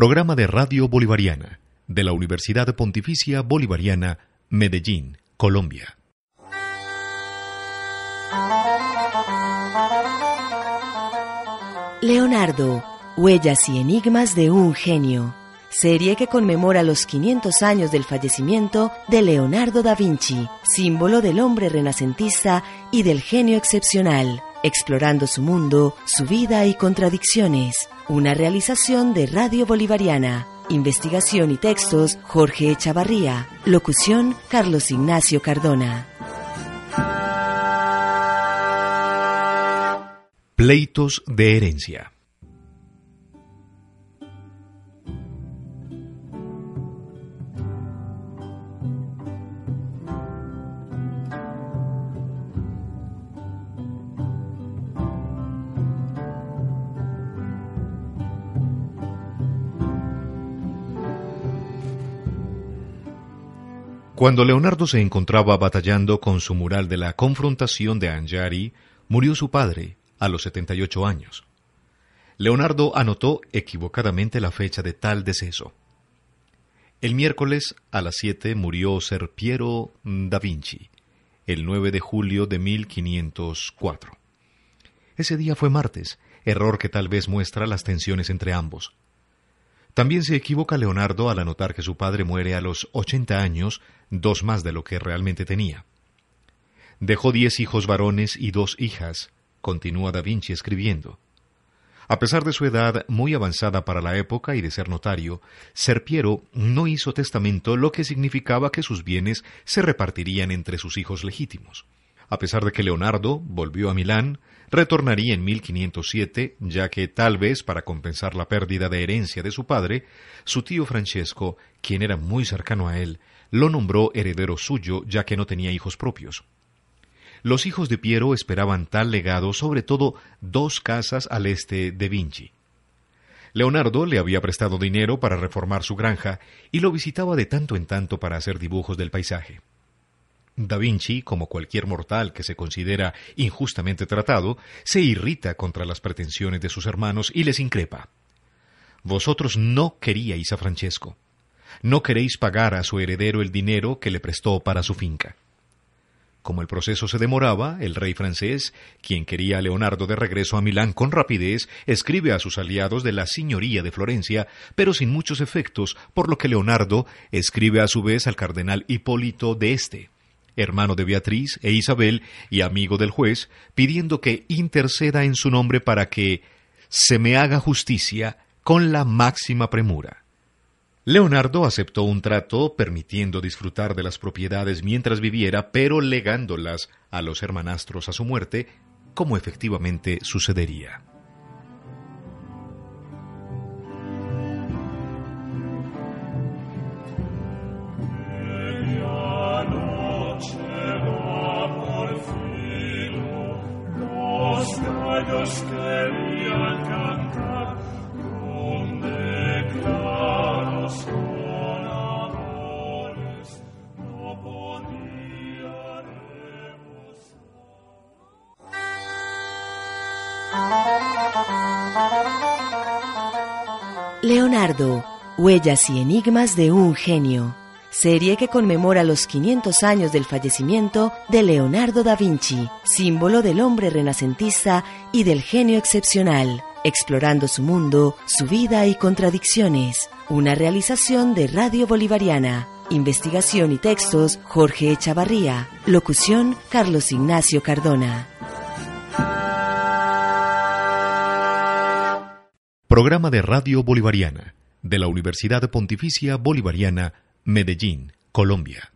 Programa de Radio Bolivariana de la Universidad Pontificia Bolivariana, Medellín, Colombia. Leonardo, Huellas y Enigmas de un Genio. Serie que conmemora los 500 años del fallecimiento de Leonardo da Vinci, símbolo del hombre renacentista y del genio excepcional, explorando su mundo, su vida y contradicciones. Una realización de Radio Bolivariana. Investigación y textos Jorge Echavarría. Locución Carlos Ignacio Cardona. Pleitos de herencia. Cuando Leonardo se encontraba batallando con su mural de la confrontación de Angari, murió su padre, a los 78 años. Leonardo anotó equivocadamente la fecha de tal deceso. El miércoles a las 7 murió Ser Piero da Vinci, el 9 de julio de 1504. Ese día fue martes, error que tal vez muestra las tensiones entre ambos. También se equivoca Leonardo al anotar que su padre muere a los 80 años, dos más de lo que realmente tenía. Dejó diez hijos varones y dos hijas, continúa Da Vinci escribiendo. A pesar de su edad muy avanzada para la época y de ser notario, Serpiero no hizo testamento, lo que significaba que sus bienes se repartirían entre sus hijos legítimos. A pesar de que Leonardo volvió a Milán, retornaría en 1507, ya que tal vez para compensar la pérdida de herencia de su padre, su tío Francesco, quien era muy cercano a él, lo nombró heredero suyo, ya que no tenía hijos propios. Los hijos de Piero esperaban tal legado, sobre todo dos casas al este de Vinci. Leonardo le había prestado dinero para reformar su granja y lo visitaba de tanto en tanto para hacer dibujos del paisaje. Da Vinci, como cualquier mortal que se considera injustamente tratado, se irrita contra las pretensiones de sus hermanos y les increpa. Vosotros no queríais a Francesco. No queréis pagar a su heredero el dinero que le prestó para su finca. Como el proceso se demoraba, el rey francés, quien quería a Leonardo de regreso a Milán con rapidez, escribe a sus aliados de la Signoría de Florencia, pero sin muchos efectos, por lo que Leonardo escribe a su vez al cardenal Hipólito de este, hermano de Beatriz e Isabel y amigo del juez, pidiendo que interceda en su nombre para que se me haga justicia con la máxima premura. Leonardo aceptó un trato permitiendo disfrutar de las propiedades mientras viviera, pero legándolas a los hermanastros a su muerte, como efectivamente sucedería. Leonardo, Huellas y Enigmas de un Genio. Serie que conmemora los 500 años del fallecimiento de Leonardo da Vinci, símbolo del hombre renacentista y del genio excepcional, explorando su mundo, su vida y contradicciones. Una realización de Radio Bolivariana. Investigación y textos Jorge Echavarría. Locución Carlos Ignacio Cardona. Programa de Radio Bolivariana de la Universidad Pontificia Bolivariana, Medellín, Colombia.